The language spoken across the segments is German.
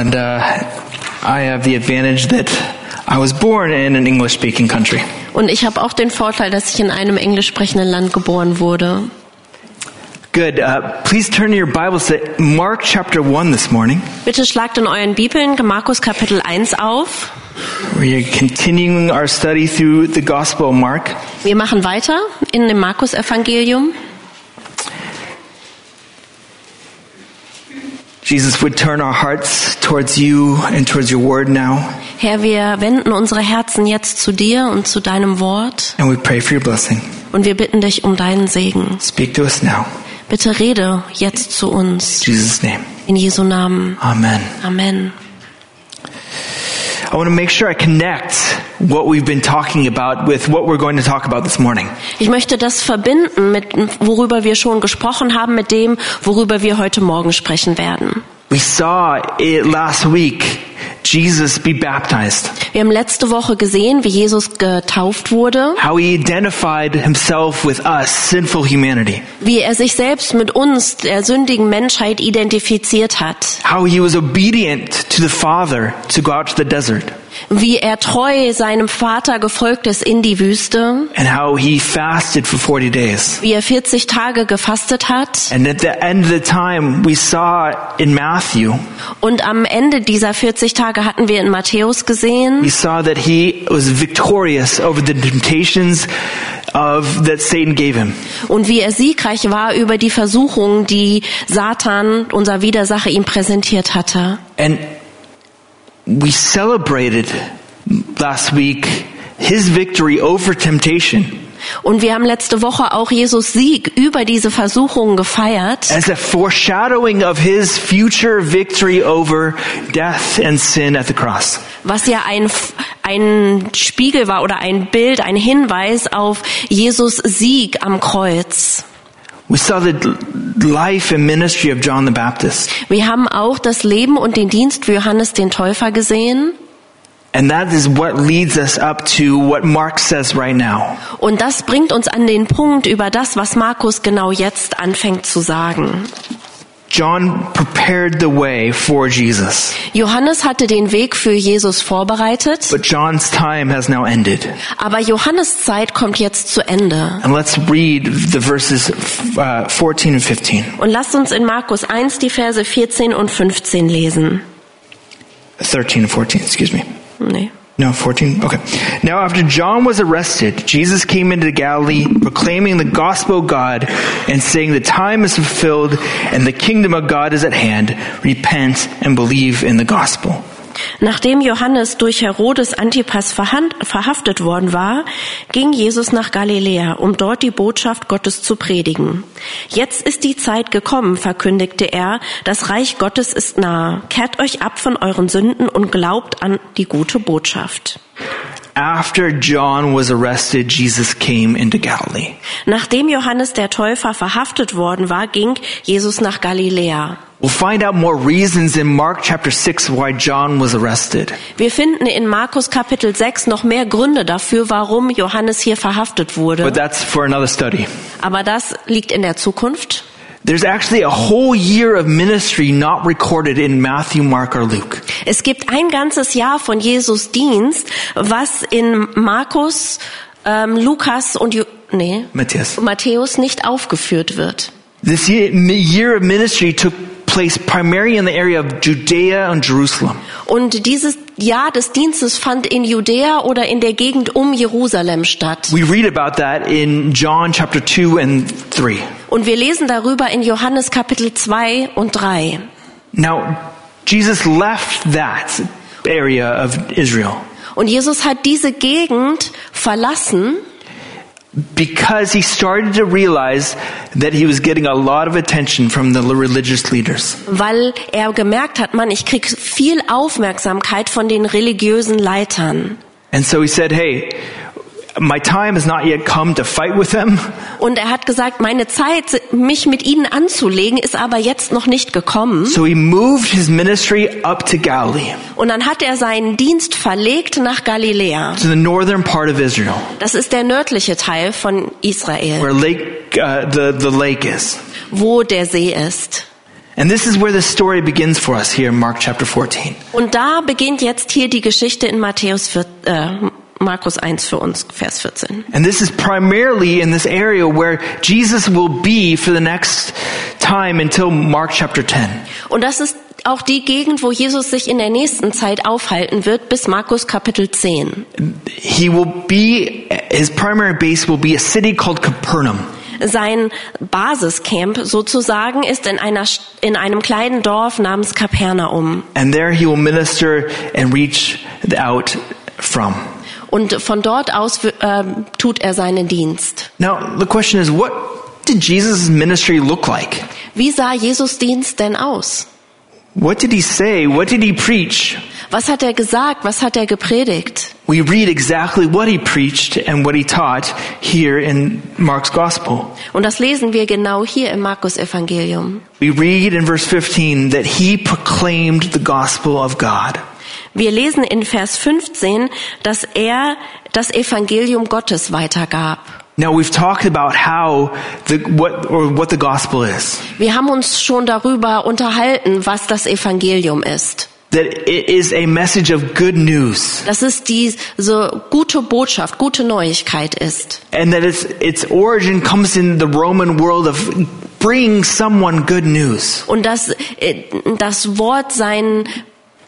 And uh, I have the advantage that I was born in an English speaking country. Und ich habe auch den Vorteil, dass ich in einem englisch sprechenden Land geboren wurde. Good. Uh, please turn your Bibles to Mark chapter 1 this morning. Bitte schlagt in euren Bibeln Markus Kapitel 1 auf. We are continuing our study through the Gospel of Mark. Wir machen weiter in dem Markus Evangelium. Jesus would turn our hearts towards you and towards your word now. Herr, wir wenden unsere Herzen jetzt zu dir und zu deinem Wort And we pray for your blessing. und wir bitten dich um deinen Segen. Speak to us now. Bitte rede jetzt zu uns. In Jesus' name. In Jesu Namen. Amen. Amen. I want to make sure I connect what we've been talking about with what we're going to talk about this morning. Ich möchte das verbinden mit, worüber wir schon gesprochen haben, mit dem, worüber wir heute Morgen sprechen werden. We saw it last week, Jesus be baptized. Wir haben letzte Woche gesehen, wie Jesus getauft wurde, How he identified himself with us, sinful humanity. wie er sich selbst mit uns, der sündigen Menschheit, identifiziert hat, How he was obedient to the Father to go out to the desert. wie er treu seinem Vater gefolgt ist in die Wüste, And how he fasted for 40 days. wie er 40 Tage gefastet hat And at the end of the time, we saw in Matthew, und am Ende dieser 40 Tage hatten wir in Matthäus gesehen, we saw that he was victorious over the temptations of that Satan gave him. und wie er siegreich war über die Versuchungen, die Satan, unser Widersacher, ihm präsentiert hatte. And we celebrated last week his victory over temptation Und wir haben letzte Woche auch Jesus Sieg über diese Versuchungen gefeiert, as a foreshadowing of his future victory over death and sin at the cross. was ja ein, ein Spiegel war oder ein Bild, ein Hinweis auf Jesus Sieg am Kreuz. We saw the life and ministry of John the Baptist. Wir haben auch das Leben und den Dienst für Johannes den Täufer gesehen. And that is what leads us up to what Mark says right now. Und das bringt uns an den Punkt über das, was Markus genau jetzt anfängt zu sagen. John prepared the way for Jesus, Johannes hatte den Weg für Jesus vorbereitet, but John's time has now ended. aber Johannes Zeit kommt jetzt zu Ende. And let's read the verses uh, 14 and 15. Und lasst uns in Markus 1 die Verse 14 und 15 lesen. 13 and 14, excuse me. Nee. No, 14? Okay. Now after John was arrested, Jesus came into Galilee proclaiming the gospel of God and saying the time is fulfilled and the kingdom of God is at hand. Repent and believe in the gospel. Nachdem Johannes durch Herodes Antipas verhaftet worden war, ging Jesus nach Galiläa, um dort die Botschaft Gottes zu predigen. Jetzt ist die Zeit gekommen, verkündigte er, das Reich Gottes ist nahe. Kehrt euch ab von euren Sünden und glaubt an die gute Botschaft. After John was arrested, Jesus came into Galilee. Nachdem Johannes der Täufer verhaftet worden war, ging Jesus nach Galiläa. We'll find out more reasons in Mark chapter 6 why John was arrested. Wir finden in Markus Kapitel 6 noch mehr Gründe dafür, warum Johannes hier verhaftet wurde. But that's for another study. Aber das liegt in der Zukunft. There's actually a whole year of ministry not recorded in Matthew, Mark, or Luke. Es gibt ein ganzes Jahr von Jesus Dienst, was in Markus, ähm, Lukas und Ju nee, Matthias. Matthäus nicht aufgeführt wird. This year year of ministry took place primarily in the area of Judea and Jerusalem. Und dieses Jahr des Dienstes fand in Judäa oder in der Gegend um Jerusalem statt. We read about that in John chapter 2 and 3. Und wir lesen darüber in Johannes Kapitel 2 und 3. Now, Jesus left that area of Israel Und Jesus hat diese Gegend verlassen, because he started to realize that he was getting a lot of attention from the religious leaders. weil er gemerkt hat, Mann, ich krieg viel Aufmerksamkeit von den religiösen Leitern. And so he said, hey, my time has not yet come to fight with them. Und er hat gesagt, meine Zeit, mich mit ihnen anzulegen, ist aber jetzt noch nicht gekommen. So he moved his ministry up to Galilee, Und dann hat er seinen Dienst verlegt nach Galiläa. to the northern part of Israel, Das ist der nördliche Teil von Israel, where lake, uh, the, the lake is. wo der See ist. And this is where the story begins for us here in Mark chapter 14. Und da beginnt jetzt hier die Geschichte in Matthäus, vier- äh, Markus 1 für uns, Vers 14. And this is primarily in this area where Jesus will be for the next time until Mark chapter 10. Und das ist auch die Gegend, wo Jesus sich in der nächsten Zeit aufhalten wird, bis Markus Kapitel 10. He will be, his primary base will be a city called Capernaum. Sein Basiscamp sozusagen ist in, einer, in einem kleinen Dorf namens Kapernaum. And there he will minister and reach out from. Und von dort aus ähm, tut er seinen Dienst. Now, the question is, what did Jesus' ministry look like? Wie sah Jesus Dienst denn aus? What did he say? What did he preach? Was hat er gesagt? Was hat er gepredigt? We read exactly what he preached and what he taught here in Mark's gospel. Und das lesen wir genau hier im Markus Evangelium. We read in verse 15 that he proclaimed the gospel of God. Wir lesen in Vers 15, dass er das Evangelium Gottes weitergab. Now we've talked about how the what or what the gospel is. Wir haben uns schon darüber unterhalten, was das Evangelium ist. That it is a message of good news Dass es diese gute Botschaft, gute Neuigkeit ist. and that its its origin comes in the Roman world of bringing someone good news. Und dass äh, das Wort seinen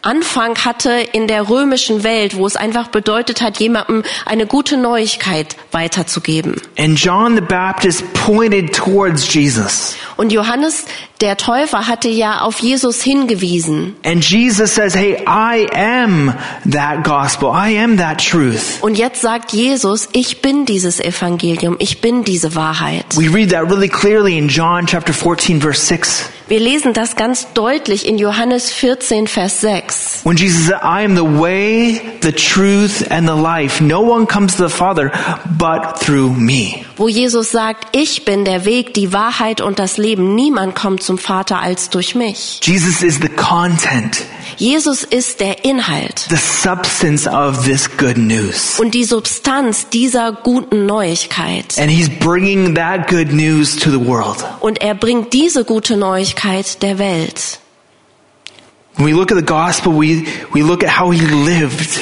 Anfang hatte in der römischen Welt, wo es einfach bedeutet hat, jemandem eine gute Neuigkeit weiterzugeben. And John the Baptist pointed towards Jesus. Und Johannes der Täufer hatte ja auf Jesus hingewiesen. And Jesus says, "Hey, I am that gospel. I am that truth." Und jetzt sagt Jesus, ich bin dieses Evangelium, ich bin diese Wahrheit. We read that really clearly in John chapter 14 verse 6. Wir lesen das ganz deutlich in Johannes 14, Vers 6. When Jesus said, I am the way, the truth, and the life. No one comes to the Father but through me. Wo Jesus sagt, ich bin der Weg, die Wahrheit und das Leben. Niemand kommt zum Vater als durch mich. Jesus is the content, Jesus ist der Inhalt the substance of this good news. und die Substanz dieser guten Neuigkeit. And he's bringing that good news to the world. Und er bringt diese gute Neuigkeit der Welt. When we look at the gospel, we, we look at how he lived,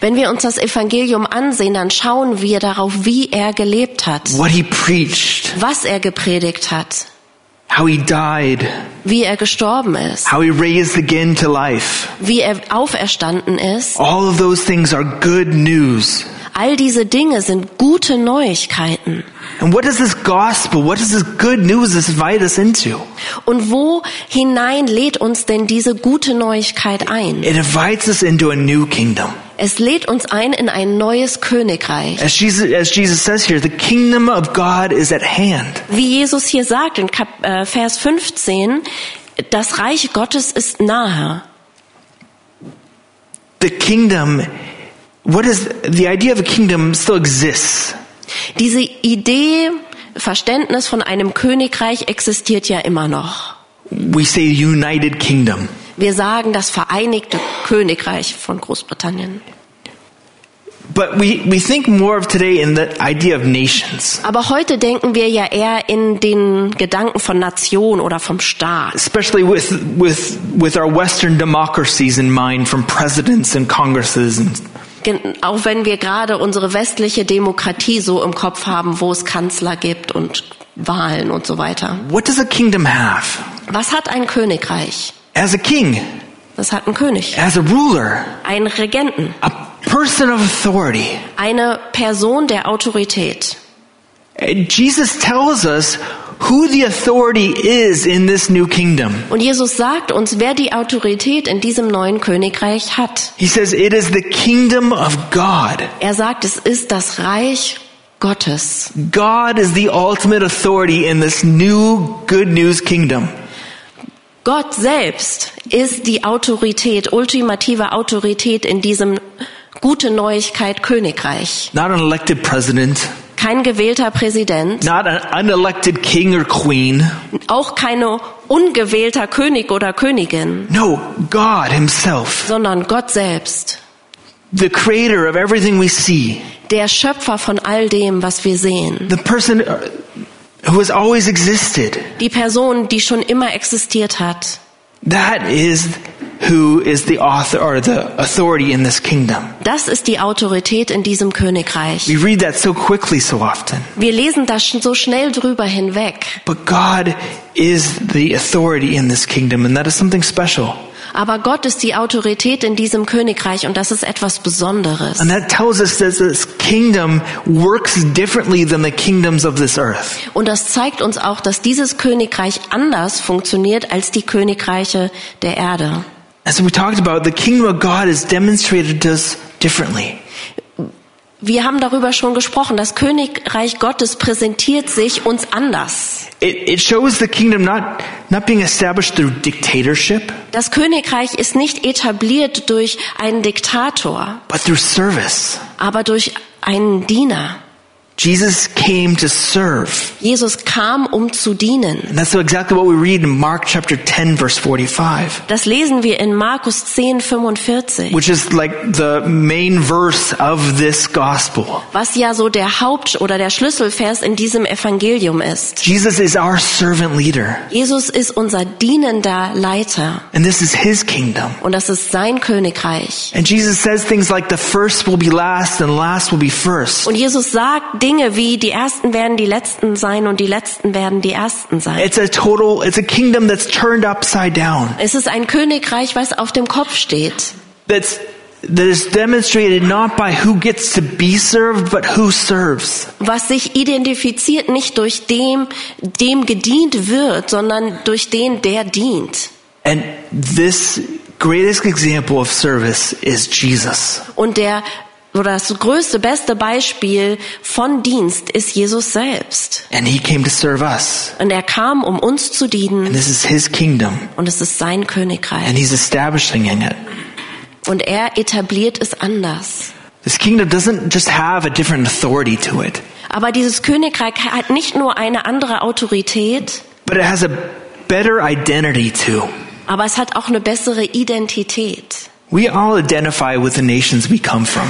Wenn wir uns das Evangelium ansehen, dann schauen wir darauf, wie er gelebt hat, what he preached, was er gepredigt hat, how he died, wie er gestorben ist, how he raised again to life. wie er auferstanden ist. All of those things are good news. All diese Dinge sind gute Neuigkeiten. And what does this gospel, what does this good news invite us into? Und wo hinein lädt uns denn diese gute Neuigkeit ein? It invites us into a new kingdom. Es lädt uns ein in ein neues Königreich. As Jesus, as Jesus says here, the kingdom of God is at hand. Wie Jesus hier sagt in Kap äh, Vers 15, das Reich Gottes ist nahe. The kingdom, what is, the idea of a kingdom still exists. Diese Idee, Verständnis von einem Königreich existiert ja immer noch. We say united kingdom. Wir sagen das Vereinigte Königreich von Großbritannien. But we, we think more of today in the idea of nations, Aber heute denken wir ja eher in den Gedanken von Nation oder vom Staat. especially with, with, with our Western democracies in mind from presidents and congresses and Auch wenn wir gerade unsere westliche Demokratie so im Kopf haben, wo es Kanzler gibt und Wahlen und so weiter. what does a kingdom have? Was hat ein Königreich? As a king, Das hat einen König, as a ruler, einen Regenten, a person of authority. eine Person der Autorität. Jesus tells us who the authority is in this new kingdom. Und Jesus sagt uns, wer die Autorität in diesem neuen Königreich hat. He says it is the kingdom of God. Er sagt, es ist das Reich Gottes. God is the ultimate authority in this new good news kingdom. Gott selbst ist die Autorität, ultimative Autorität in diesem gute Neuigkeit Königreich. Not an elected president, Kein gewählter Präsident, not an unelected king or queen. auch keine ungewählter König oder Königin, No, God himself, sondern Gott selbst, the creator of everything we see, der Schöpfer von all dem, was wir sehen. the person uh, who has always existed. Die Person, die schon immer existiert hat. That is who is the author or the authority in this kingdom. Das ist die Autorität in diesem Königreich. We read that so quickly so often. Wir lesen das so schnell drüber hinweg. But God is the authority in this kingdom, and that is something special. Aber Gott ist die Autorität in diesem Königreich und das ist etwas Besonderes. And that tells us that this kingdom works differently than the kingdoms of this earth. Und das zeigt uns auch, dass dieses Königreich anders funktioniert als die Königreiche der Erde. As we talked about, the kingdom of God is demonstrated to us differently. Wir haben darüber schon gesprochen. Das Königreich Gottes präsentiert sich uns anders. It, it shows the kingdom not, not being established through dictatorship, Das Königreich ist nicht etabliert durch einen Diktator, but through service. aber durch einen Diener. Jesus came to serve. Jesus kam, um zu dienen. And that's exactly what we read in Mark chapter 10 verse 45, Das lesen wir in Markus 10, 45, which is like the main verse of this gospel. was ja so der Haupt- oder der Schlüsselvers in diesem Evangelium ist. Jesus is our servant leader, Jesus ist unser dienender Leiter and this is his kingdom. und das ist sein Königreich. And Jesus says things like the first will be last and last will be first. Und Jesus sagt Dinge wie, die Ersten werden die Letzten sein und die Letzten werden die Ersten sein. It's a total, it's a kingdom that's turned upside down. Es ist ein Königreich, was auf dem Kopf steht. That's, that is demonstrated not by who gets to be served, but who serves. was sich identifiziert nicht durch dem, dem gedient wird, sondern durch den, der dient. And this greatest example of service is Jesus. Und der oder das größte, beste Beispiel von Dienst ist Jesus selbst. And he came to serve us. Und er kam, um uns zu And dienen. this is his kingdom. Und es ist sein And Königreich. he's establishing in it. Und er etabliert es anders. This kingdom doesn't just have a different authority to it, Aber dieses Königreich hat nicht nur eine andere Autorität, but it has a better identity too. aber es hat auch eine bessere Identität. We all identify with the nations we come from.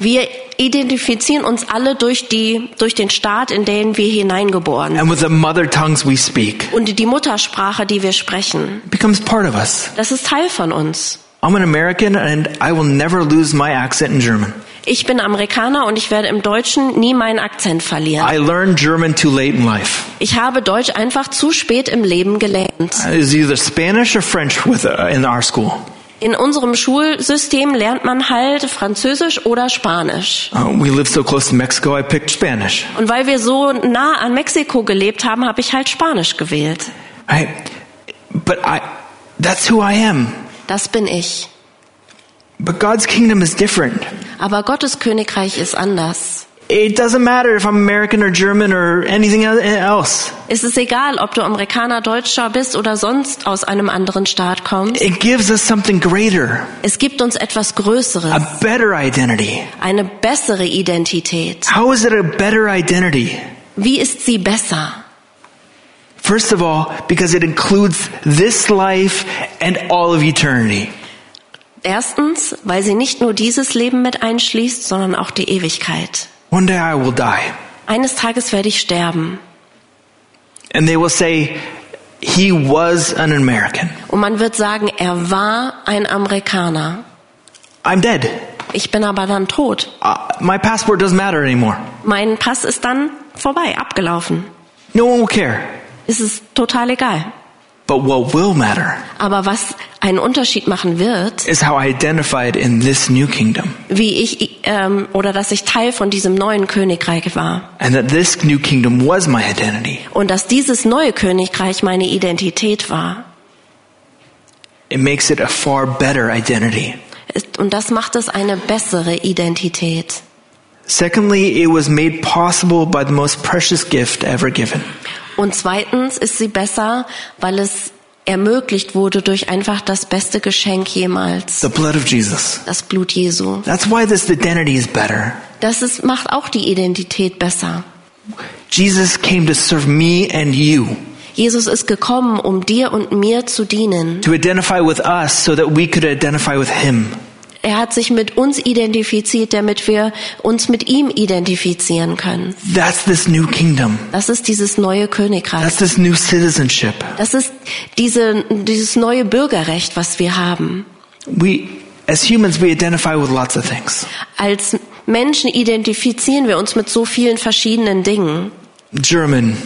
Wir identifizieren uns alle durch die, durch den Staat, in den wir hineingeboren sind. And with the mother tongues we speak. Und die Muttersprache, die wir sprechen, becomes part of us. das ist Teil von uns. I'm an American and I will never lose my accent in German. Ich bin Amerikaner und ich werde im Deutschen nie meinen Akzent verlieren. I learned German too late in life. Ich habe Deutsch einfach zu spät im Leben gelernt. It was either Spanish or French with uh, in our school. In unserem Schulsystem lernt man halt Französisch oder Spanisch. Uh, we live so close to Mexico, I picked Spanish. Und weil wir so nah an Mexiko gelebt haben, habe ich halt Spanisch gewählt. Right? But I, that's who I am. Das bin ich. But God's kingdom is different. Aber Gottes Königreich ist anders. It doesn't matter if I'm American or German or anything else. Es ist egal, ob du Amerikaner, Deutscher bist oder sonst aus einem anderen Staat kommst. It gives us something greater, Es gibt uns etwas Größeres, a better identity. eine bessere Identität. How is it a better identity? Wie ist sie besser? First of all, because it includes this life and all of eternity. Erstens, weil sie nicht nur dieses Leben mit einschließt, sondern auch die Ewigkeit. One day I will die. Eines Tages werde ich sterben. And they will say, he was an American. Und man wird sagen, er war ein Amerikaner. I'm dead. Ich bin aber dann tot. Uh, my passport doesn't matter anymore. Mein Pass ist dann vorbei, abgelaufen. No one will care. Es ist total egal. But what will matter Aber was einen Unterschied machen wird, is how I identified in this new kingdom. wie ich ähm, oder dass ich Teil von diesem neuen Königreich war And that this new kingdom was my identity. und dass dieses neue Königreich meine Identität war. It makes it a far better identity. Ist- Und das macht es eine bessere Identität. Secondly, it was made possible by the most precious gift ever given. Und zweitens ist sie besser, weil es ermöglicht wurde durch einfach das beste Geschenk jemals, The blood of Jesus. das Blut Jesu. That's why this identity is better. Das ist, macht auch die Identität besser. Jesus came to serve me and you, Jesus ist gekommen, um dir und mir zu dienen. to identify with us so that we could identify with him. Er hat sich mit uns identifiziert, damit wir uns mit ihm identifizieren können. That's this new kingdom. Das ist dieses neue Königreich. That's this new citizenship. Das ist diese, dieses neue Bürgerrecht, was wir haben. We, as humans, we identify with lots of things. Als Menschen identifizieren wir uns mit so vielen verschiedenen Dingen. German,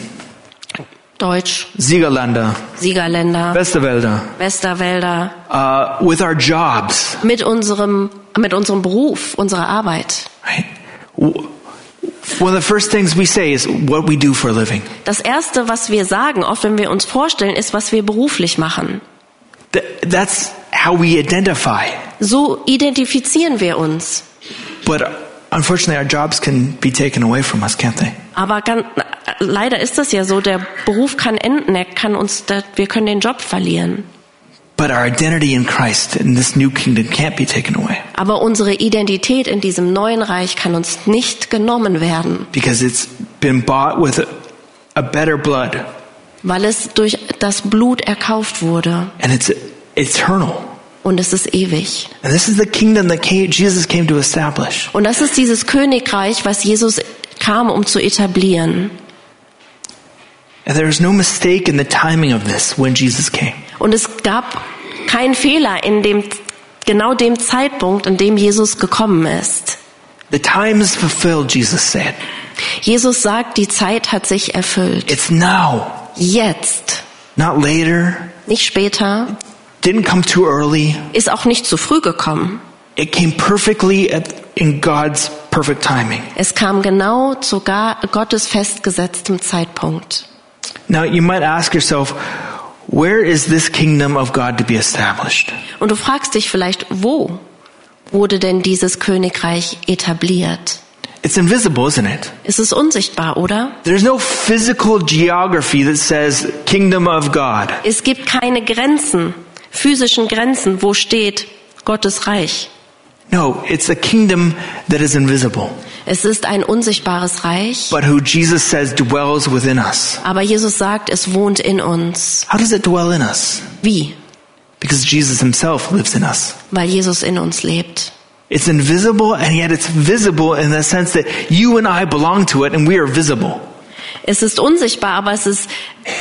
Deutsch, Siegerländer, Siegerländer, Westerwälder, Westerwälder, uh, with our jobs, mit unserem, mit unserem Beruf, unserer Arbeit. right? One of the first things we say is what we do for a living. Das erste, was wir sagen, oft wenn wir uns vorstellen, ist, was wir beruflich machen. Th- That's how we identify. So identifizieren wir uns. But unfortunately, our jobs can be taken away from us, can't they? Aber leider ist das ja so, der Beruf kann enden, er kann uns, wir können den Job verlieren. But our identity in Christ in this new kingdom can't be taken away Aber unsere Identität in diesem neuen Reich kann uns nicht genommen werden, because it's been bought with a, a better blood weil es durch das Blut erkauft wurde and it's eternal. und es ist ewig. And this is the kingdom that came, Jesus came to establish. Und das ist dieses Königreich, was Jesus kam, um zu etablieren. And there is no mistake in the timing of this when Jesus came. Und es gab keinen Fehler in dem, genau dem Zeitpunkt, in dem Jesus gekommen ist. The time is fulfilled, Jesus said. Jesus sagt, die Zeit hat sich erfüllt. It's now, Jetzt, not later. nicht später, Didn't come too early. ist auch nicht zu früh gekommen. It came perfectly at, in God's perfect timing. Es kam genau zu Gottes festgesetztem Zeitpunkt. Now you might ask yourself, where is this kingdom of God to be established? Und du fragst dich vielleicht, wo wurde denn dieses Königreich etabliert? It's invisible, isn't it? Es ist unsichtbar, oder? There's no physical geography that says kingdom of God. Es gibt keine Grenzen, physischen Grenzen, wo steht Gottes Reich. No, it's a kingdom that is invisible, Es ist ein unsichtbares Reich, but who Jesus says dwells within us. aber Jesus sagt, es wohnt in uns. How does it dwell in us? Wie? Because Jesus himself lives in us. Weil Jesus in uns lebt. It's invisible and yet it's visible in the sense that you and I belong to it and we are visible. Es ist unsichtbar, aber es ist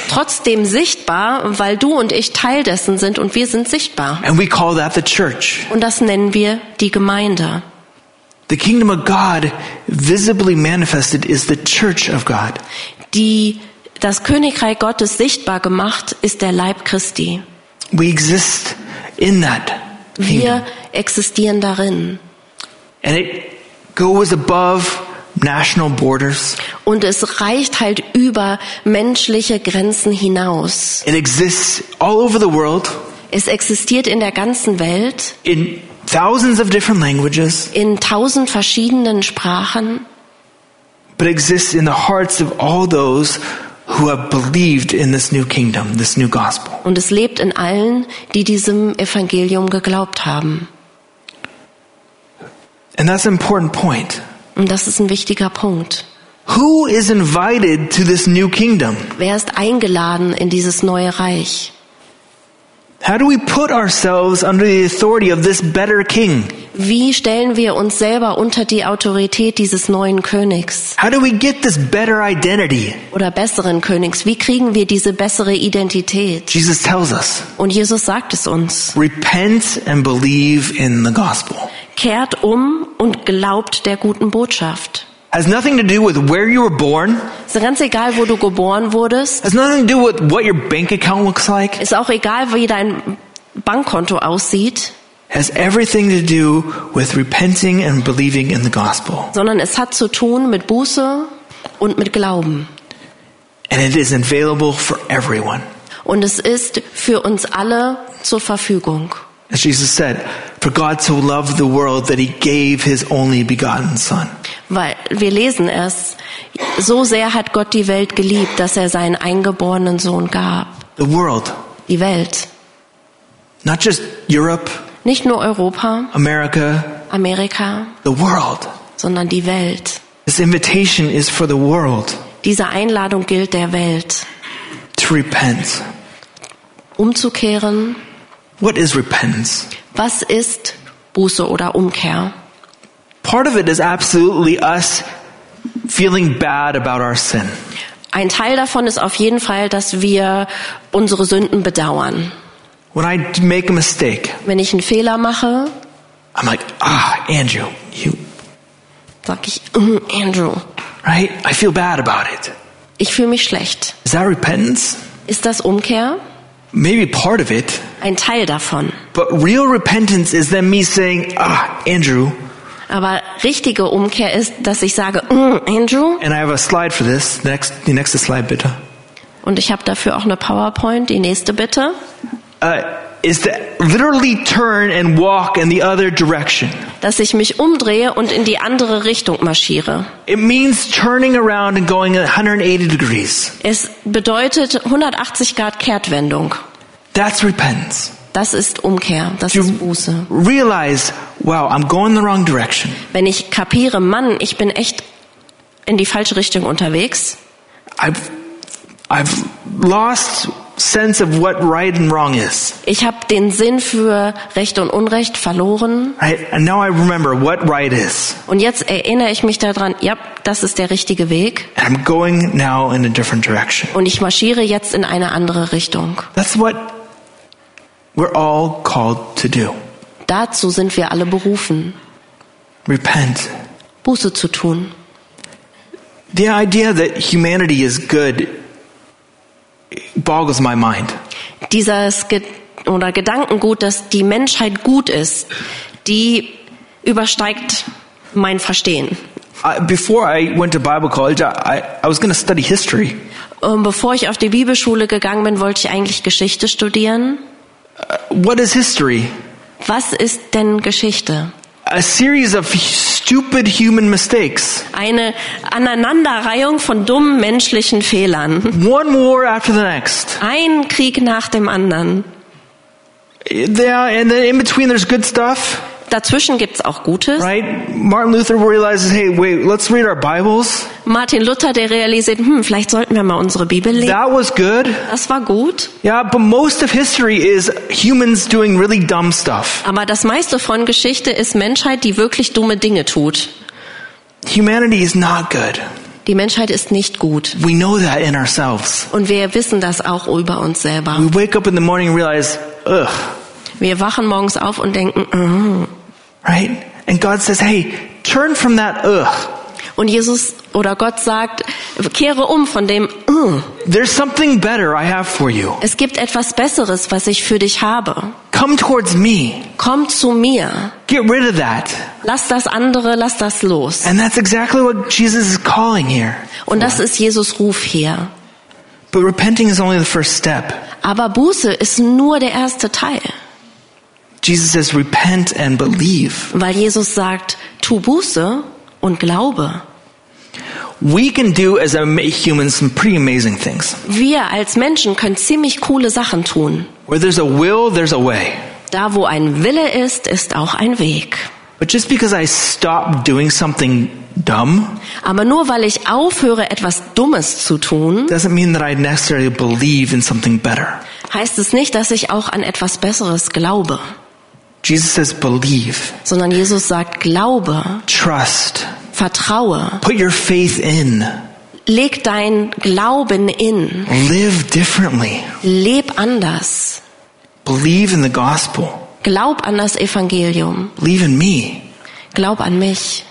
trotzdem sichtbar, weil du und ich Teil dessen sind und wir sind sichtbar. And we call that the church. Und das nennen wir die Gemeinde. The kingdom of God visibly manifested is the church of God. Die das Königreich Gottes sichtbar gemacht ist der Leib Christi. We exist in that kingdom. Wir existieren darin. And it goes above national borders. Und es reicht halt über menschliche Grenzen hinaus. It exists all over the world Es existiert in der ganzen Welt, in thousands of different languages, in tausend verschiedenen Sprachen, but exists in the hearts of all those who have believed in this new kingdom, this new gospel. und es lebt in allen, die diesem Evangelium geglaubt haben. And that's an important point. Und das ist ein wichtiger Punkt. Who is invited to this new kingdom? Wer ist eingeladen in dieses neue Reich? How do we put ourselves under the authority of this better king? Wie stellen wir uns selber unter die Autorität dieses neuen Königs How do we get this better identity? oder besseren Königs? Wie kriegen wir diese bessere Identität? Jesus tells us, Und Jesus sagt es uns. repent and believe in the gospel. Kehrt um und glaubt der guten Botschaft. Has nothing to do with where you were born. Ist ganz egal, wo du geboren wurdest. Has nothing to do with what your bank account looks like. Ist auch egal, wie dein Bankkonto aussieht. Has everything to do with repenting and believing in the gospel. Sondern es hat zu tun mit Buße und mit Glauben. And it is available for everyone. Und es ist für uns alle zur Verfügung. As Jesus said, for God so loved the world that he gave his only begotten son. Weil wir lesen es, so sehr hat Gott die Welt geliebt, dass er seinen eingeborenen Sohn gab. The world, Die Welt. not just Europe, Nicht nur Europa, America, Amerika, the world. sondern die Welt. This invitation is for the world Diese Einladung gilt der Welt. to repent. Umzukehren. What is repentance? Was ist Buße oder Umkehr. Part of it is absolutely us feeling bad about our sin. Ein Teil davon ist auf jeden Fall, dass wir unsere Sünden bedauern. When I make a mistake, Wenn ich einen Fehler mache, I'm like, ah, Andrew, you, sag ich, "Mm, Andrew, right? I feel bad about it. ich fühle mich schlecht. Is that repentance? Ist das Umkehr? Maybe part of it. Ein Teil davon. But real repentance is then me saying, ah, Andrew, Aber richtige Umkehr ist, dass ich sage, "Mm, Andrew, and I have a slide for this. Next, die nächste Slide bitte. und ich habe dafür auch eine PowerPoint, die nächste bitte, Uh, is to literally turn and walk in the other direction. dass ich mich umdrehe und in die andere Richtung marschiere. It means turning around and going 180 degrees. Es bedeutet 180 Grad Kehrtwendung. That's repentance. Das ist Umkehr, das ist Buße. Realize, wow, I'm going the wrong direction. Wenn ich kapiere, Mann, ich bin echt in die falsche Richtung unterwegs, I've, I've lost sense of what right and wrong is. ich habe den Sinn für Recht und Unrecht verloren Right? And now I remember what right is. und jetzt erinnere ich mich daran, ja, das ist der richtige Weg And I'm going now in a different direction. und ich marschiere jetzt in eine andere Richtung. That's what we're all called to do. Dazu sind wir alle berufen, Repent. Buße zu tun. The idea that humanity is good boggles my mind. Dieses Ge oder Gedankengut, dass die Menschheit gut ist, die übersteigt mein Verstehen. I, before I went to Bible college, I, I was going to study history. Und bevor ich auf die Bibelschule gegangen bin, wollte ich eigentlich Geschichte studieren. What is history? Was ist denn Geschichte? A series of stupid human mistakes. Eine Aneinanderreihung von dummen menschlichen Fehlern. One war after the next. Ein Krieg nach dem anderen. Yeah, and then in between there's good stuff, Dazwischen gibt's auch Gutes. right? Martin Luther realizes, hey, wait, let's read our Bibles. Martin Luther, der realisiert, hm, vielleicht sollten wir mal unsere Bibel lesen. That was good. Das war gut. Yeah, but most of history is humans doing really dumb stuff. Aber das meiste von Geschichte ist Menschheit, die wirklich dumme Dinge tut. Humanity is not good. Die Menschheit ist nicht gut. We know that in ourselves. Und wir wissen das auch über uns selber. We wake up in the morning and realize, ugh, Wir wachen morgens auf und denken, mm. Right? And God says, hey, turn from that ugh. und Jesus oder Gott sagt, kehre um von dem, mm. There's something better I have for you. es gibt etwas Besseres, was ich für dich habe. Come towards me. Komm zu mir. Get rid of that. Lass das andere, lass das los. And that's exactly what Jesus is calling here. Und das ist Jesus Ruf hier. But repenting is only the first step. Aber Buße ist nur der erste Teil, Jesus says, repent and believe. weil Jesus sagt, tu Buße und glaube. We can do as humans some pretty amazing things. Wir als Menschen können ziemlich coole Sachen tun. Where there's a will, there's a way. Da, wo ein Wille ist, ist auch ein Weg. But just because I stop doing something dumb Aber nur weil ich aufhöre, etwas Dummes zu tun, doesn't mean that I necessarily believe in something better. heißt es nicht, dass ich auch an etwas Besseres glaube, Jesus says, believe, sondern Jesus sagt, glaube, trust, vertraue, put your faith in, leg dein Glauben in, live differently, leb anders, believe in the gospel, glaub an das Evangelium, believe in me. glaub an mich.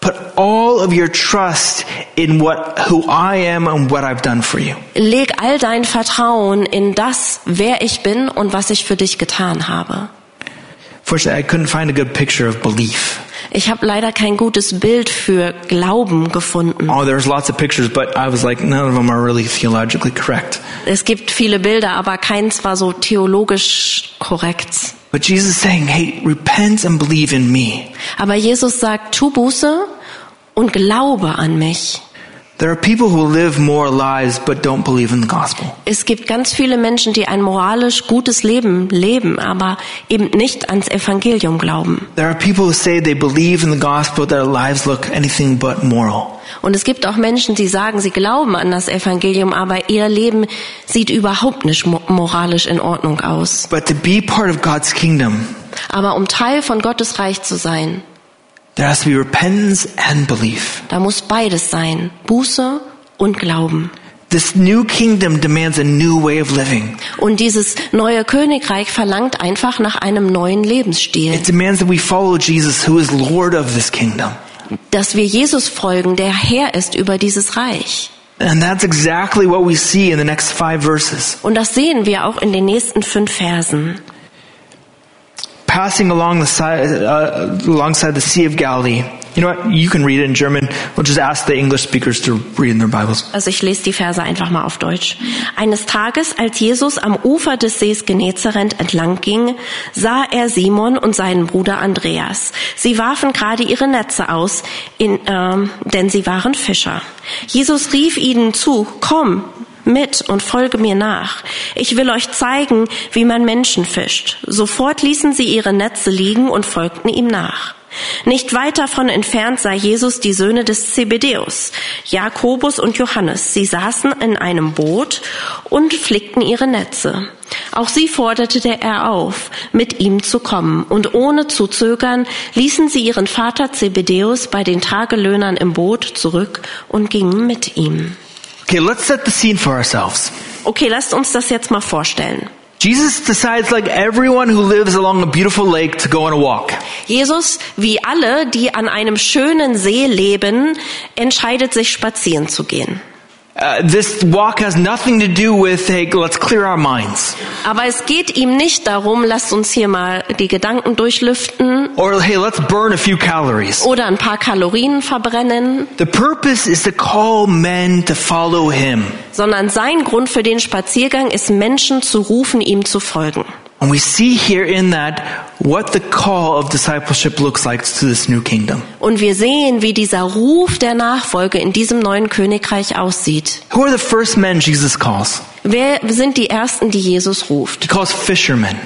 Put all of your trust in what who I am and what I've done for you. Leg all dein Vertrauen in das, wer ich bin und was ich für dich getan habe. Fortunately, I couldn't find a good picture of belief. Ich habe leider kein gutes Bild für Glauben gefunden. Oh, there's lots of pictures, but I was like, none of them are really theologically correct. Es gibt viele Bilder, aber keins war so theologisch korrekt. But Jesus is saying, hey, repent and believe in me. Aber Jesus sagt, tu Buße und glaube an mich. Es gibt ganz viele Menschen, die ein moralisch gutes Leben leben, aber eben nicht ans Evangelium glauben. There are people who say they believe in the gospel, their lives look anything but moral. Und es gibt auch Menschen, die sagen, sie glauben an das Evangelium, aber ihr Leben sieht überhaupt nicht mo- moralisch in Ordnung aus. But to be part of God's kingdom, Aber um Teil von Gottes Reich zu sein, there has to be repentance and belief. da muss beides sein. Buße und Glauben. This new kingdom demands a new way of living. Und dieses neue Königreich verlangt einfach nach einem neuen Lebensstil. It demands that we follow Jesus, who is Lord of this kingdom. Dass wir Jesus folgen, der Herr ist über dieses Reich. And that's exactly what we see in the next five verses. Und das sehen wir auch in den nächsten fünf Versen. Passing along the side, uh, alongside the Sea of Galilee. You know what? You can read it in German. We'll just ask the English speakers to read in their Bibles. Also ich lese die Verse einfach mal auf Deutsch. Eines Tages, als Jesus am Ufer des Sees Genezareth entlang ging, sah er Simon und seinen Bruder Andreas. Sie warfen gerade ihre Netze aus, in, ähm, denn sie waren Fischer. Jesus rief ihnen zu, komm, mit und folge mir nach. Ich will euch zeigen, wie man Menschen fischt. Sofort ließen sie ihre Netze liegen und folgten ihm nach. Nicht weit davon entfernt sah Jesus die Söhne des Zebedeus, Jakobus und Johannes. Sie saßen in einem Boot und flickten ihre Netze. Auch sie forderte er auf, mit ihm zu kommen, und ohne zu zögern ließen sie ihren Vater Zebedeus bei den Tagelöhnern im Boot zurück und gingen mit ihm. Okay, let's set the scene for ourselves. Okay, lasst uns das jetzt mal vorstellen. Jesus decides, like everyone who lives along a beautiful lake, to go on a walk. Jesus, wie alle, die an einem schönen See leben, entscheidet sich spazieren zu gehen. Uh, this walk has nothing to do with, hey, let's clear our minds. Aber es geht ihm nicht darum, lasst uns hier mal die Gedanken durchlüften Or, hey, let's burn a few calories. oder ein paar Kalorien verbrennen, The purpose is to call men to follow him. sondern sein Grund für den Spaziergang ist, Menschen zu rufen, ihm zu folgen. And we see here in that what the call of discipleship looks like to this new kingdom. Und wir sehen, wie dieser Ruf der Nachfolge in diesem neuen Königreich aussieht. Who are the first men Jesus calls? Wer sind die Ersten, die Jesus ruft? He calls fishermen.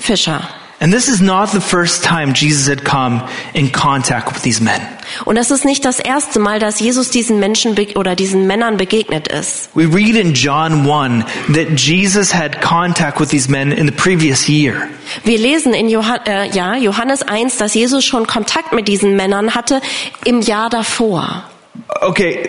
Fischer. And this is not the first time Jesus had come in contact with these men. Und das ist nicht das erste Mal, dass Jesus diesen Menschen oder diesen Männern begegnet ist. We read in John 1 that Jesus had contact with these men in the previous year. Wir lesen in Johann, äh, ja, Johannes 1, dass Jesus schon Kontakt mit diesen Männern hatte im Jahr davor. Okay,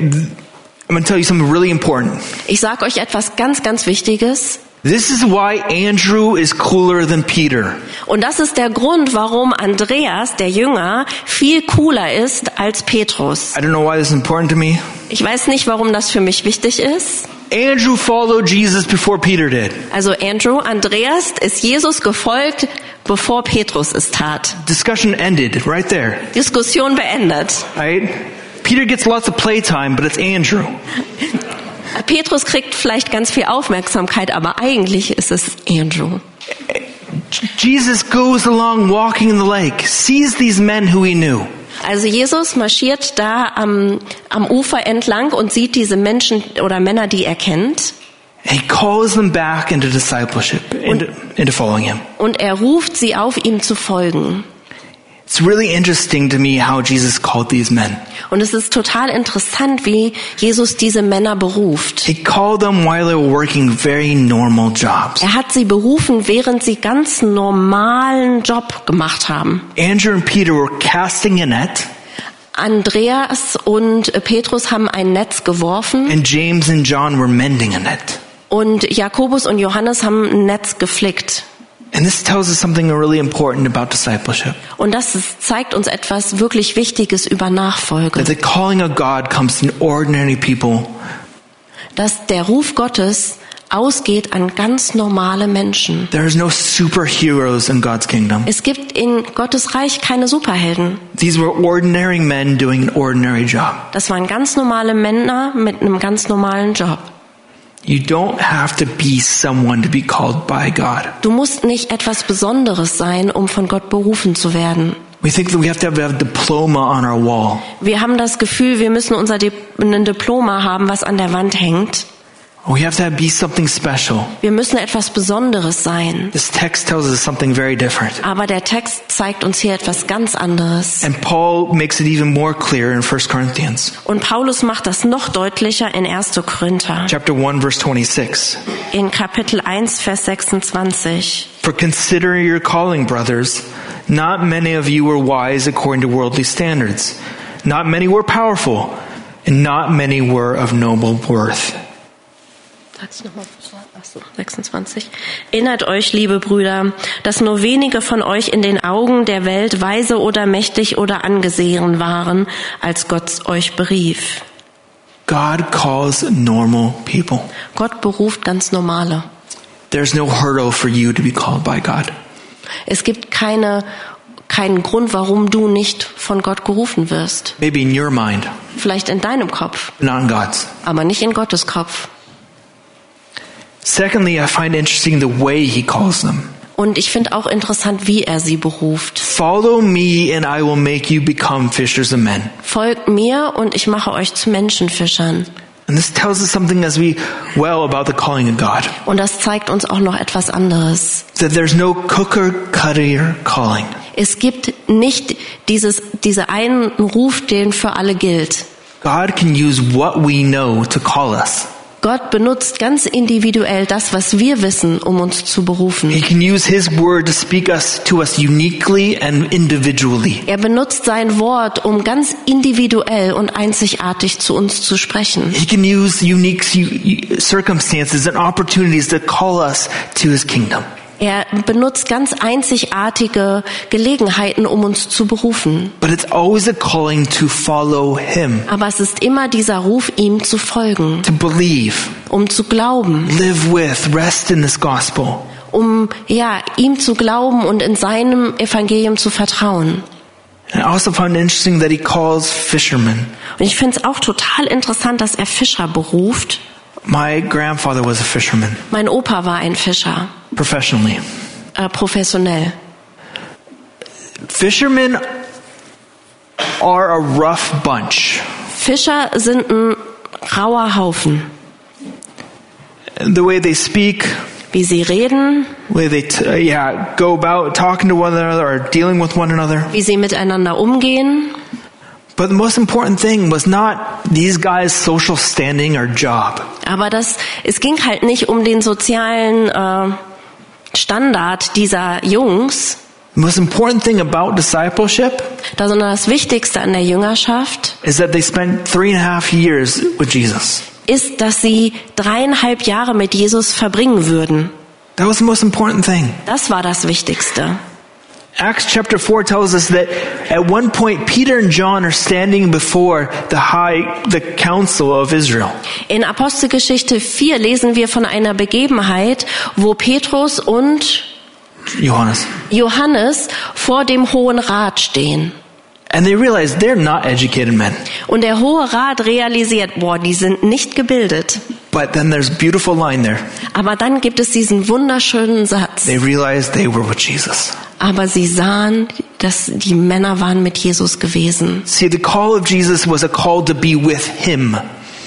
I'm going to tell you something really important. Ich sage euch etwas ganz, ganz Wichtiges. This is why Andrew is cooler than Peter. Und das ist der Grund, warum Andreas, der Jünger, viel cooler ist als Petrus. I don't know why this is important to me. Ich weiß nicht, warum das für mich wichtig ist. Andrew followed Jesus before Peter did. Also Andrew, Andreas ist Jesus gefolgt, bevor Petrus es tat. Discussion ended right there, Diskussion beendet. right? Peter gets lots of playtime, but it's Andrew. Petrus kriegt vielleicht ganz viel Aufmerksamkeit, aber eigentlich ist es Andrew. Jesus goes along walking in the lake, sees these men who he knew. Also Jesus marschiert da am, am Ufer entlang und sieht diese Menschen oder Männer, die er kennt. He calls them back into discipleship, into, into following him. Und er ruft sie auf, ihm zu folgen. It's really interesting to me how Jesus called these men. Und es ist total interessant, wie Jesus diese Männer beruft. He called them while they were working very normal jobs. Er hat sie berufen, während sie ganz normalen Job gemacht haben. Andrew and Peter were casting a net, Andreas und Petrus haben ein Netz geworfen and James and John were mending a net. und Jakobus und Johannes haben ein Netz geflickt. And this tells us something really important about discipleship. Und das zeigt uns etwas wirklich Wichtiges über Nachfolge. That the calling of God comes to ordinary people Dass der Ruf Gottes ausgeht an ganz normale Menschen. There is no superheroes in God's kingdom. Es gibt in Gottes Reich keine Superhelden. These were ordinary men doing an ordinary job. Das waren ganz normale Männer mit einem ganz normalen Job. You don't have to be someone to be called by God. Du musst nicht etwas Besonderes sein, um von Gott berufen zu werden. We think that we have to have a diploma on our wall. Wir haben das Gefühl, wir müssen unser Di ein Diploma haben, was an der Wand hängt. We have to be something special. Wir müssen etwas Besonderes sein. This text tells us something very different. Aber der Text zeigt uns hier etwas ganz anderes. And Paul makes it even more clear in 1 Corinthians Und Paulus macht das noch deutlicher in 1. Korinther, chapter 1 verse 26. in Kapitel 1, Vers 26. For consider your calling, brothers. Not many of you were wise according to worldly standards. Not many were powerful, and not many were of noble worth. Sag's noch mal. Ach so, 26. Erinnert euch, liebe Brüder, dass nur wenige von euch in den Augen der Welt weise oder mächtig oder angesehen waren, als Gott euch berief. God calls normal people. Gott beruft ganz normale. There's no hurdle for you to be called by God. Es gibt keine, keinen Grund, warum du nicht von Gott gerufen wirst. Maybe in your mind, Vielleicht in deinem Kopf, not in God's. aber nicht in Gottes Kopf. Secondly, I find interesting the way he calls them. Und ich finde auch interessant, wie er sie beruft. Follow me and I will make you become fishers of men. Folgt mir und ich mache euch zu Menschenfischern. And this tells us something as we well about the calling of God. Und das zeigt uns auch noch etwas anderes. That there's no cooker cutter calling. Es gibt nicht dieses, diese einen Ruf, den für alle gilt. God can use what we know to call us. Gott benutzt ganz individuell das, was wir wissen, um uns zu berufen. He can use his word to speak us to us uniquely and individually. Er benutzt sein Wort, um ganz individuell und einzigartig zu uns zu sprechen. He can use unique circumstances and opportunities to call us to his kingdom. Er benutzt ganz einzigartige Gelegenheiten, um uns zu berufen. But it's always a calling to follow him, Aber es ist immer dieser Ruf, ihm zu folgen, to believe, um zu glauben, live with, rest in this gospel. um ja ihm zu glauben und in seinem Evangelium zu vertrauen. And I also found interesting that he calls fishermen. Und ich finde es auch total interessant, dass er Fischer beruft. My grandfather was a fisherman, Mein Opa war ein Fischer, professionally. äh, professionell. Fishermen are a rough bunch. Fischer sind ein rauer Haufen. The way they speak, Wie sie reden, the way they t- uh, yeah go about talking to one another or dealing with one another. wie sie miteinander umgehen. But the most important thing was not these guys' social standing or job. Aber das, es ging halt nicht um den sozialen äh, Standard dieser Jungs, The most important thing about discipleship da, sondern das Wichtigste an der Jüngerschaft is that they spent three and a half years with Jesus. ist, dass sie dreieinhalb Jahre mit Jesus verbringen würden. That was the most important thing. Das war das Wichtigste. Acts chapter 4 tells us that at one point Peter and John are standing before the high the council of Israel. In Apostelgeschichte 4 lesen wir von einer Begebenheit, wo Petrus und Johannes. Johannes vor dem Hohen Rat stehen. And they realize they're not educated men. Und der Hohe Rat realisiert, boah, die sind nicht gebildet. But then there's beautiful line there. Aber dann gibt es diesen wunderschönen Satz. They realized they were with Jesus. Aber sie sahen, dass die Männer waren mit Jesus gewesen. See, the call of Jesus was a call to be with him.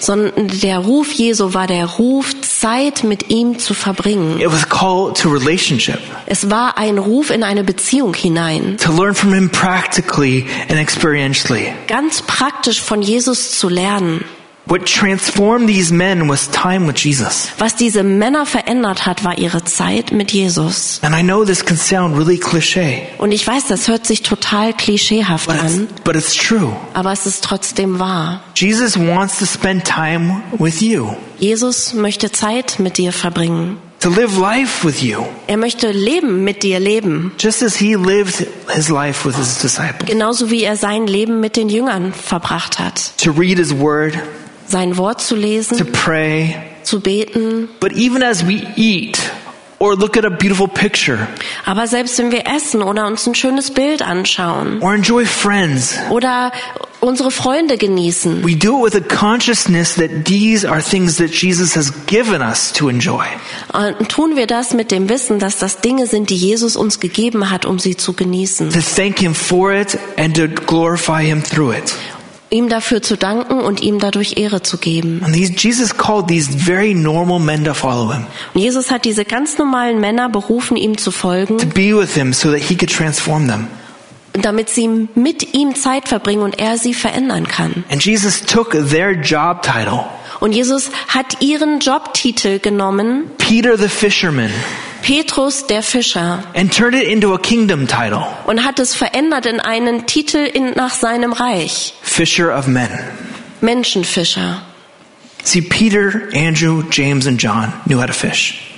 Sondern der Ruf Jesu war der Ruf, Zeit mit ihm zu verbringen. It was a call to relationship, Es war ein Ruf in eine Beziehung hinein. to learn from him practically and experientially. Ganz praktisch von Jesus zu lernen. What transformed these men was time with Jesus. Was diese Männer verändert hat, war ihre Zeit mit Jesus. And I know this can sound really cliche, Und ich weiß, das hört sich total klischeehaft but it's, an, but it's true. aber es ist trotzdem wahr. Jesus wants to spend time with you, Jesus möchte Zeit mit dir verbringen. to live life with you, Er möchte Leben mit dir leben. just as he lived his life with his disciples. Genauso wie er sein Leben mit den Jüngern verbracht hat. To read his word, Sein Wort zu to lesen, pray, zu beten. but even as we eat or look at a beautiful picture Aber selbst wenn wir essen oder uns ein schönes Bild anschauen or enjoy friends, oder unsere Freunde genießen, we do it with a consciousness that these are things that Jesus has given us to enjoy. äh, tun wir das mit dem Wissen, dass das Dinge sind, die Jesus uns gegeben hat, um sie zu genießen. To thank him for it and to glorify him through it. Ihm dafür zu danken und ihm dadurch Ehre zu geben. And these, Jesus called these very normal men to follow him, Und Jesus hat diese ganz normalen Männer berufen, ihm zu to folgen, be with him so that he could transform them. Damit sie mit ihm Zeit verbringen und er sie verändern kann. And Jesus took their job title, Und Jesus hat ihren Jobtitel genommen, Peter the fisherman, Petrus der Fischer, and turned it into a kingdom title, und hat es verändert in einen Titel in, nach seinem Reich, Fisher of Men. Menschenfischer. See, Peter, Andrew, James, and John knew how to fish.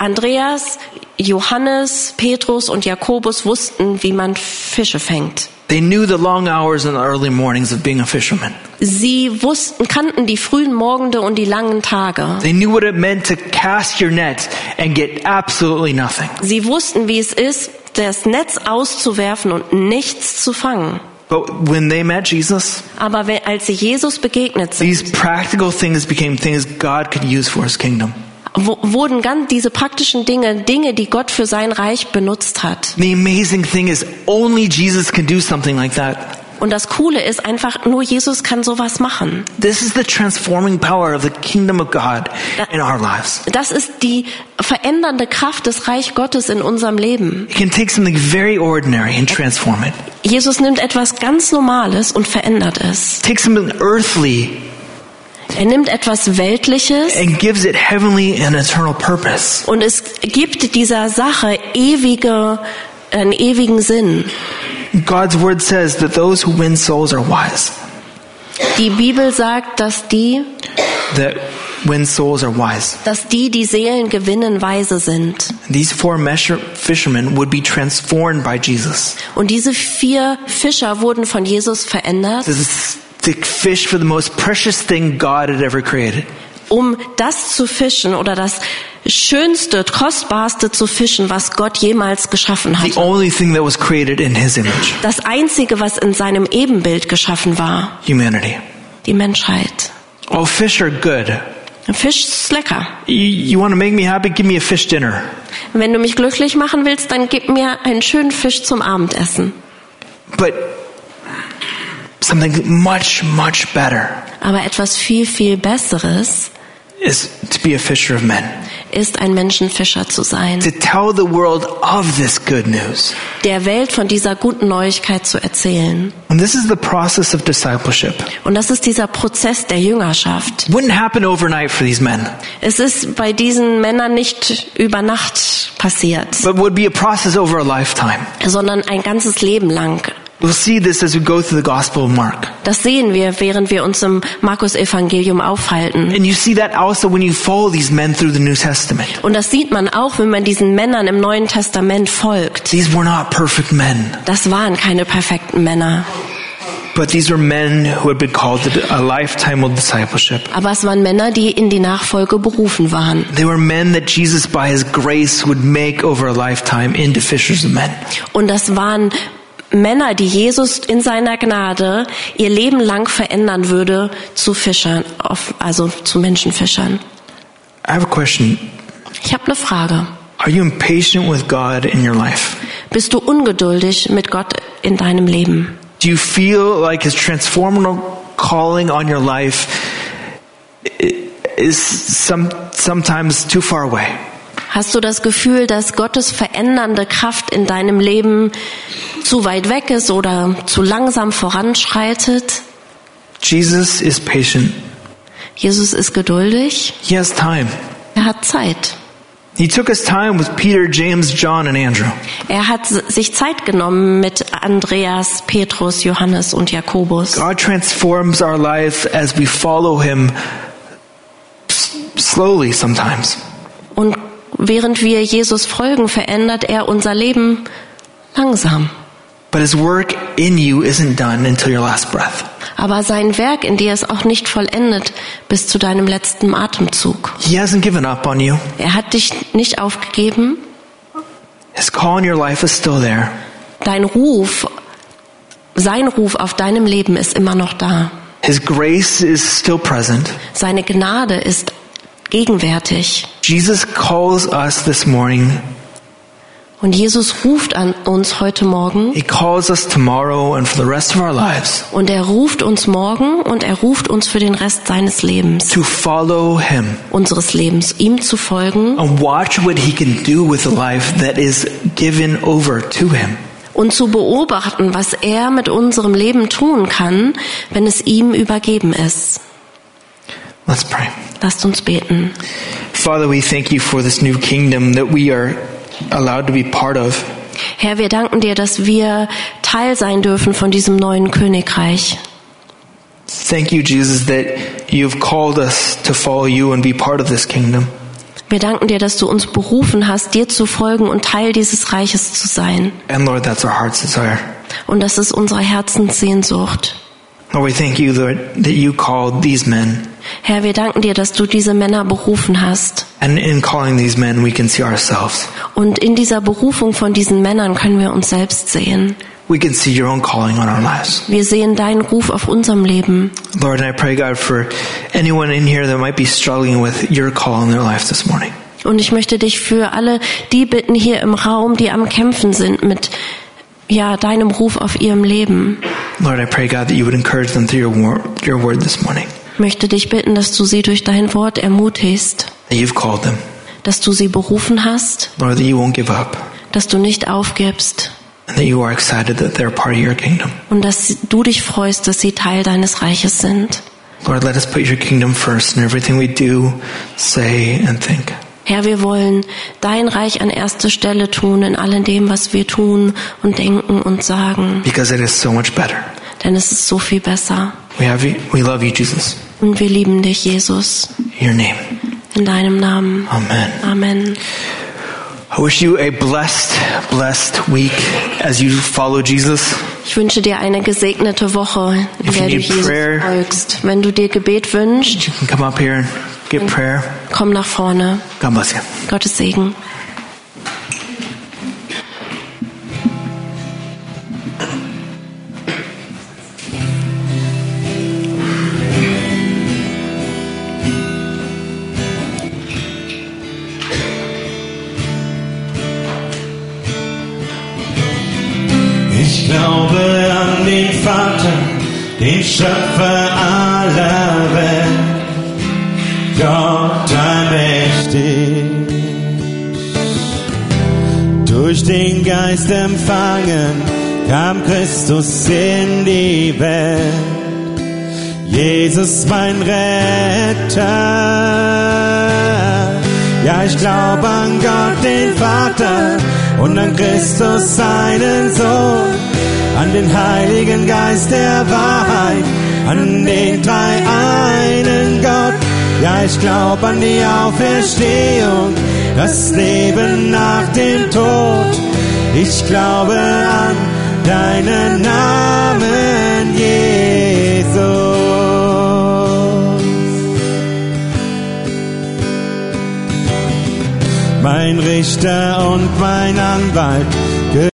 Andreas, Johannes, Petrus und Jakobus wussten, wie man Fische fängt. They knew the long hours and the early mornings of being a fisherman. Sie wussten, kannten die frühen Morgende und die langen Tage. They knew what it meant to cast your net and get absolutely nothing. Sie wussten, wie es ist, das Netz auszuwerfen und nichts zu fangen. But when they met Jesus, Aber als sie Jesus begegnet sind, these practical things became things God could use for his kingdom. Wurden ganz diese praktischen Dinge, Dinge, die Gott für sein Reich benutzt hat. The amazing thing is only Jesus can do something like that. Und das Coole ist einfach, nur Jesus kann sowas machen. This is the transforming power of the kingdom of God in our lives. Das ist die verändernde Kraft des Reich Gottes in unserem Leben. It can take something very ordinary and transform it. Jesus nimmt etwas ganz Normales und verändert es. Take something earthly Er nimmt etwas Weltliches and gives it heavenly and eternal purpose. und es gibt dieser Sache ewige, einen ewigen Sinn. God's word says that those who win souls are wise. Die Bibel sagt, dass die, That win souls are wise. dass die, die Seelen gewinnen, weise sind. These four fishermen would be transformed by Jesus. Und diese vier Fischer wurden von Jesus verändert, This is to fish for the most precious thing God had ever created. um das zu fischen oder das schönste, kostbarste zu fischen, was Gott jemals geschaffen The hat. only thing that was created in His image. Das einzige, was in seinem Ebenbild geschaffen war, Humanity. die Menschheit. Oh, fish are good. Fisch ist lecker. You, you want to make me happy? Give me a fish dinner. Wenn du mich glücklich machen willst, dann gib mir einen schönen Fisch zum Abendessen. But something much, much better Aber etwas viel, viel Besseres is to be a fisher of men. ist, ein Menschenfischer zu sein. To tell the world of this good news. Der Welt von dieser guten Neuigkeit zu erzählen. And this is the process of discipleship. Und das ist dieser Prozess der Jüngerschaft. Wouldn't happen overnight for these men, Es ist bei diesen Männern nicht über Nacht passiert, but would be a process over a lifetime. sondern ein ganzes Leben lang. We'll see this as we go through the Gospel of Mark. Das sehen wir, während wir uns im Markus-Evangelium aufhalten. And you see that also when you follow these men through the New Testament. Und das sieht man auch, wenn man diesen Männern im Neuen Testament folgt. These were not perfect men, Das waren keine perfekten Männer, but these were men who had been called to a lifetime of discipleship. aber es waren Männer, die in die Nachfolge berufen waren. They were men that Jesus, by his grace, would make over a lifetime into fishers of men. Und das waren Männer, die Jesus in seiner Gnade ihr Leben lang verändern würde zu Fischern, also zu Menschenfischern. I have a question. Ich habe eine Frage. Are you impatient with God in your life? Bist du ungeduldig mit Gott in deinem Leben? Do you feel like his transformational calling on your life is some, sometimes too far away? Hast du das Gefühl, dass Gottes verändernde Kraft in deinem Leben zu weit weg ist oder zu langsam voranschreitet? Jesus is patient. Jesus ist geduldig. He has time. Er hat Zeit. He took his time with Peter, James, John, and Andrew. Er hat sich Zeit genommen mit Andreas, Petrus, Johannes und Jakobus. God transforms our life as we follow him slowly sometimes. Und während wir Jesus folgen, verändert er unser Leben langsam. But his work in you isn't done until your last breath. Aber sein Werk in dir ist auch nicht vollendet bis zu deinem letzten Atemzug. He hasn't given up on you. Er hat dich nicht aufgegeben. His call in your life is still there. Dein Ruf, sein Ruf auf deinem Leben ist immer noch da. His grace is still present. Seine Gnade ist gegenwärtig. Jesus calls us this morning Und Jesus ruft an uns heute Morgen He calls us tomorrow and for the rest of our lives und er ruft uns morgen und er ruft uns für den Rest seines Lebens, to follow Him unseres Lebens, ihm zu folgen and watch what He can do with a life that is given over to Him. und zu beobachten, was er mit unserem Leben tun kann, wenn es ihm übergeben ist. Let's pray. Lasst uns beten. Father, we thank you for this new kingdom that we are allowed to be part of. Herr, wir danken dir, dass wir Teil sein dürfen von diesem neuen Königreich. Thank you, Jesus, that you've called us to follow you and be part of this kingdom. Wir danken dir, dass du uns berufen hast, dir zu folgen und Teil dieses Reiches zu sein. And Lord, that's our heart's desire. Und das ist unsere Herzenssehnsucht. Lord, we thank you, Lord, that you called these men. Herr, wir danken dir, dass du diese Männer berufen hast. And in calling these men, we can see ourselves. Und in dieser Berufung von diesen Männern können wir uns selbst sehen. We can see your own calling on our lives. Wir sehen deinen Ruf auf unserem Leben. Lord, and I pray, God, for anyone in here that might be struggling with your call in their life this morning. Und ich möchte dich für alle die bitten hier im Raum, die am Kämpfen sind mit ja, deinem Ruf auf ihrem Leben. Lord, I pray, God, that you would encourage them through your word, your word this morning. Möchte dich bitten, dass du sie durch dein Wort ermutigst, That you've called them. dass du sie berufen hast, Lord, that you won't give up. dass du nicht aufgibst And that you are excited that they're part of your kingdom. und dass du dich freust, dass sie Teil deines Reiches sind. Lord, let us put your kingdom first in everything we do, say, and think. Herr, wir wollen dein Reich an erste Stelle tun in allem dem, was wir tun und denken und sagen, Because it is so much better. denn es ist so viel besser. We have you, we love you, Jesus. Und wir lieben dich, Jesus, In your name. in deinem Namen. Amen. Amen. I wish you a blessed, blessed week as you follow Jesus. Ich wünsche dir eine gesegnete Woche, in If der du Jesus prayer- folgst. Wenn du dir Gebet wünschst, come up here get prayer. komm nach vorne. Gottes Segen. Ich glaube an den Vater, den Schöpfer aller den Geist empfangen kam Christus in die Welt. Jesus mein Retter. Ja, ich glaube an Gott, den Vater und an Christus, seinen Sohn, an den Heiligen Geist der Wahrheit, an den drei einen Gott. Ja, ich glaube an die Auferstehung, das Leben nach dem Tod. Ich glaube an deinen Namen, Jesus. mein Richter und mein Anwalt,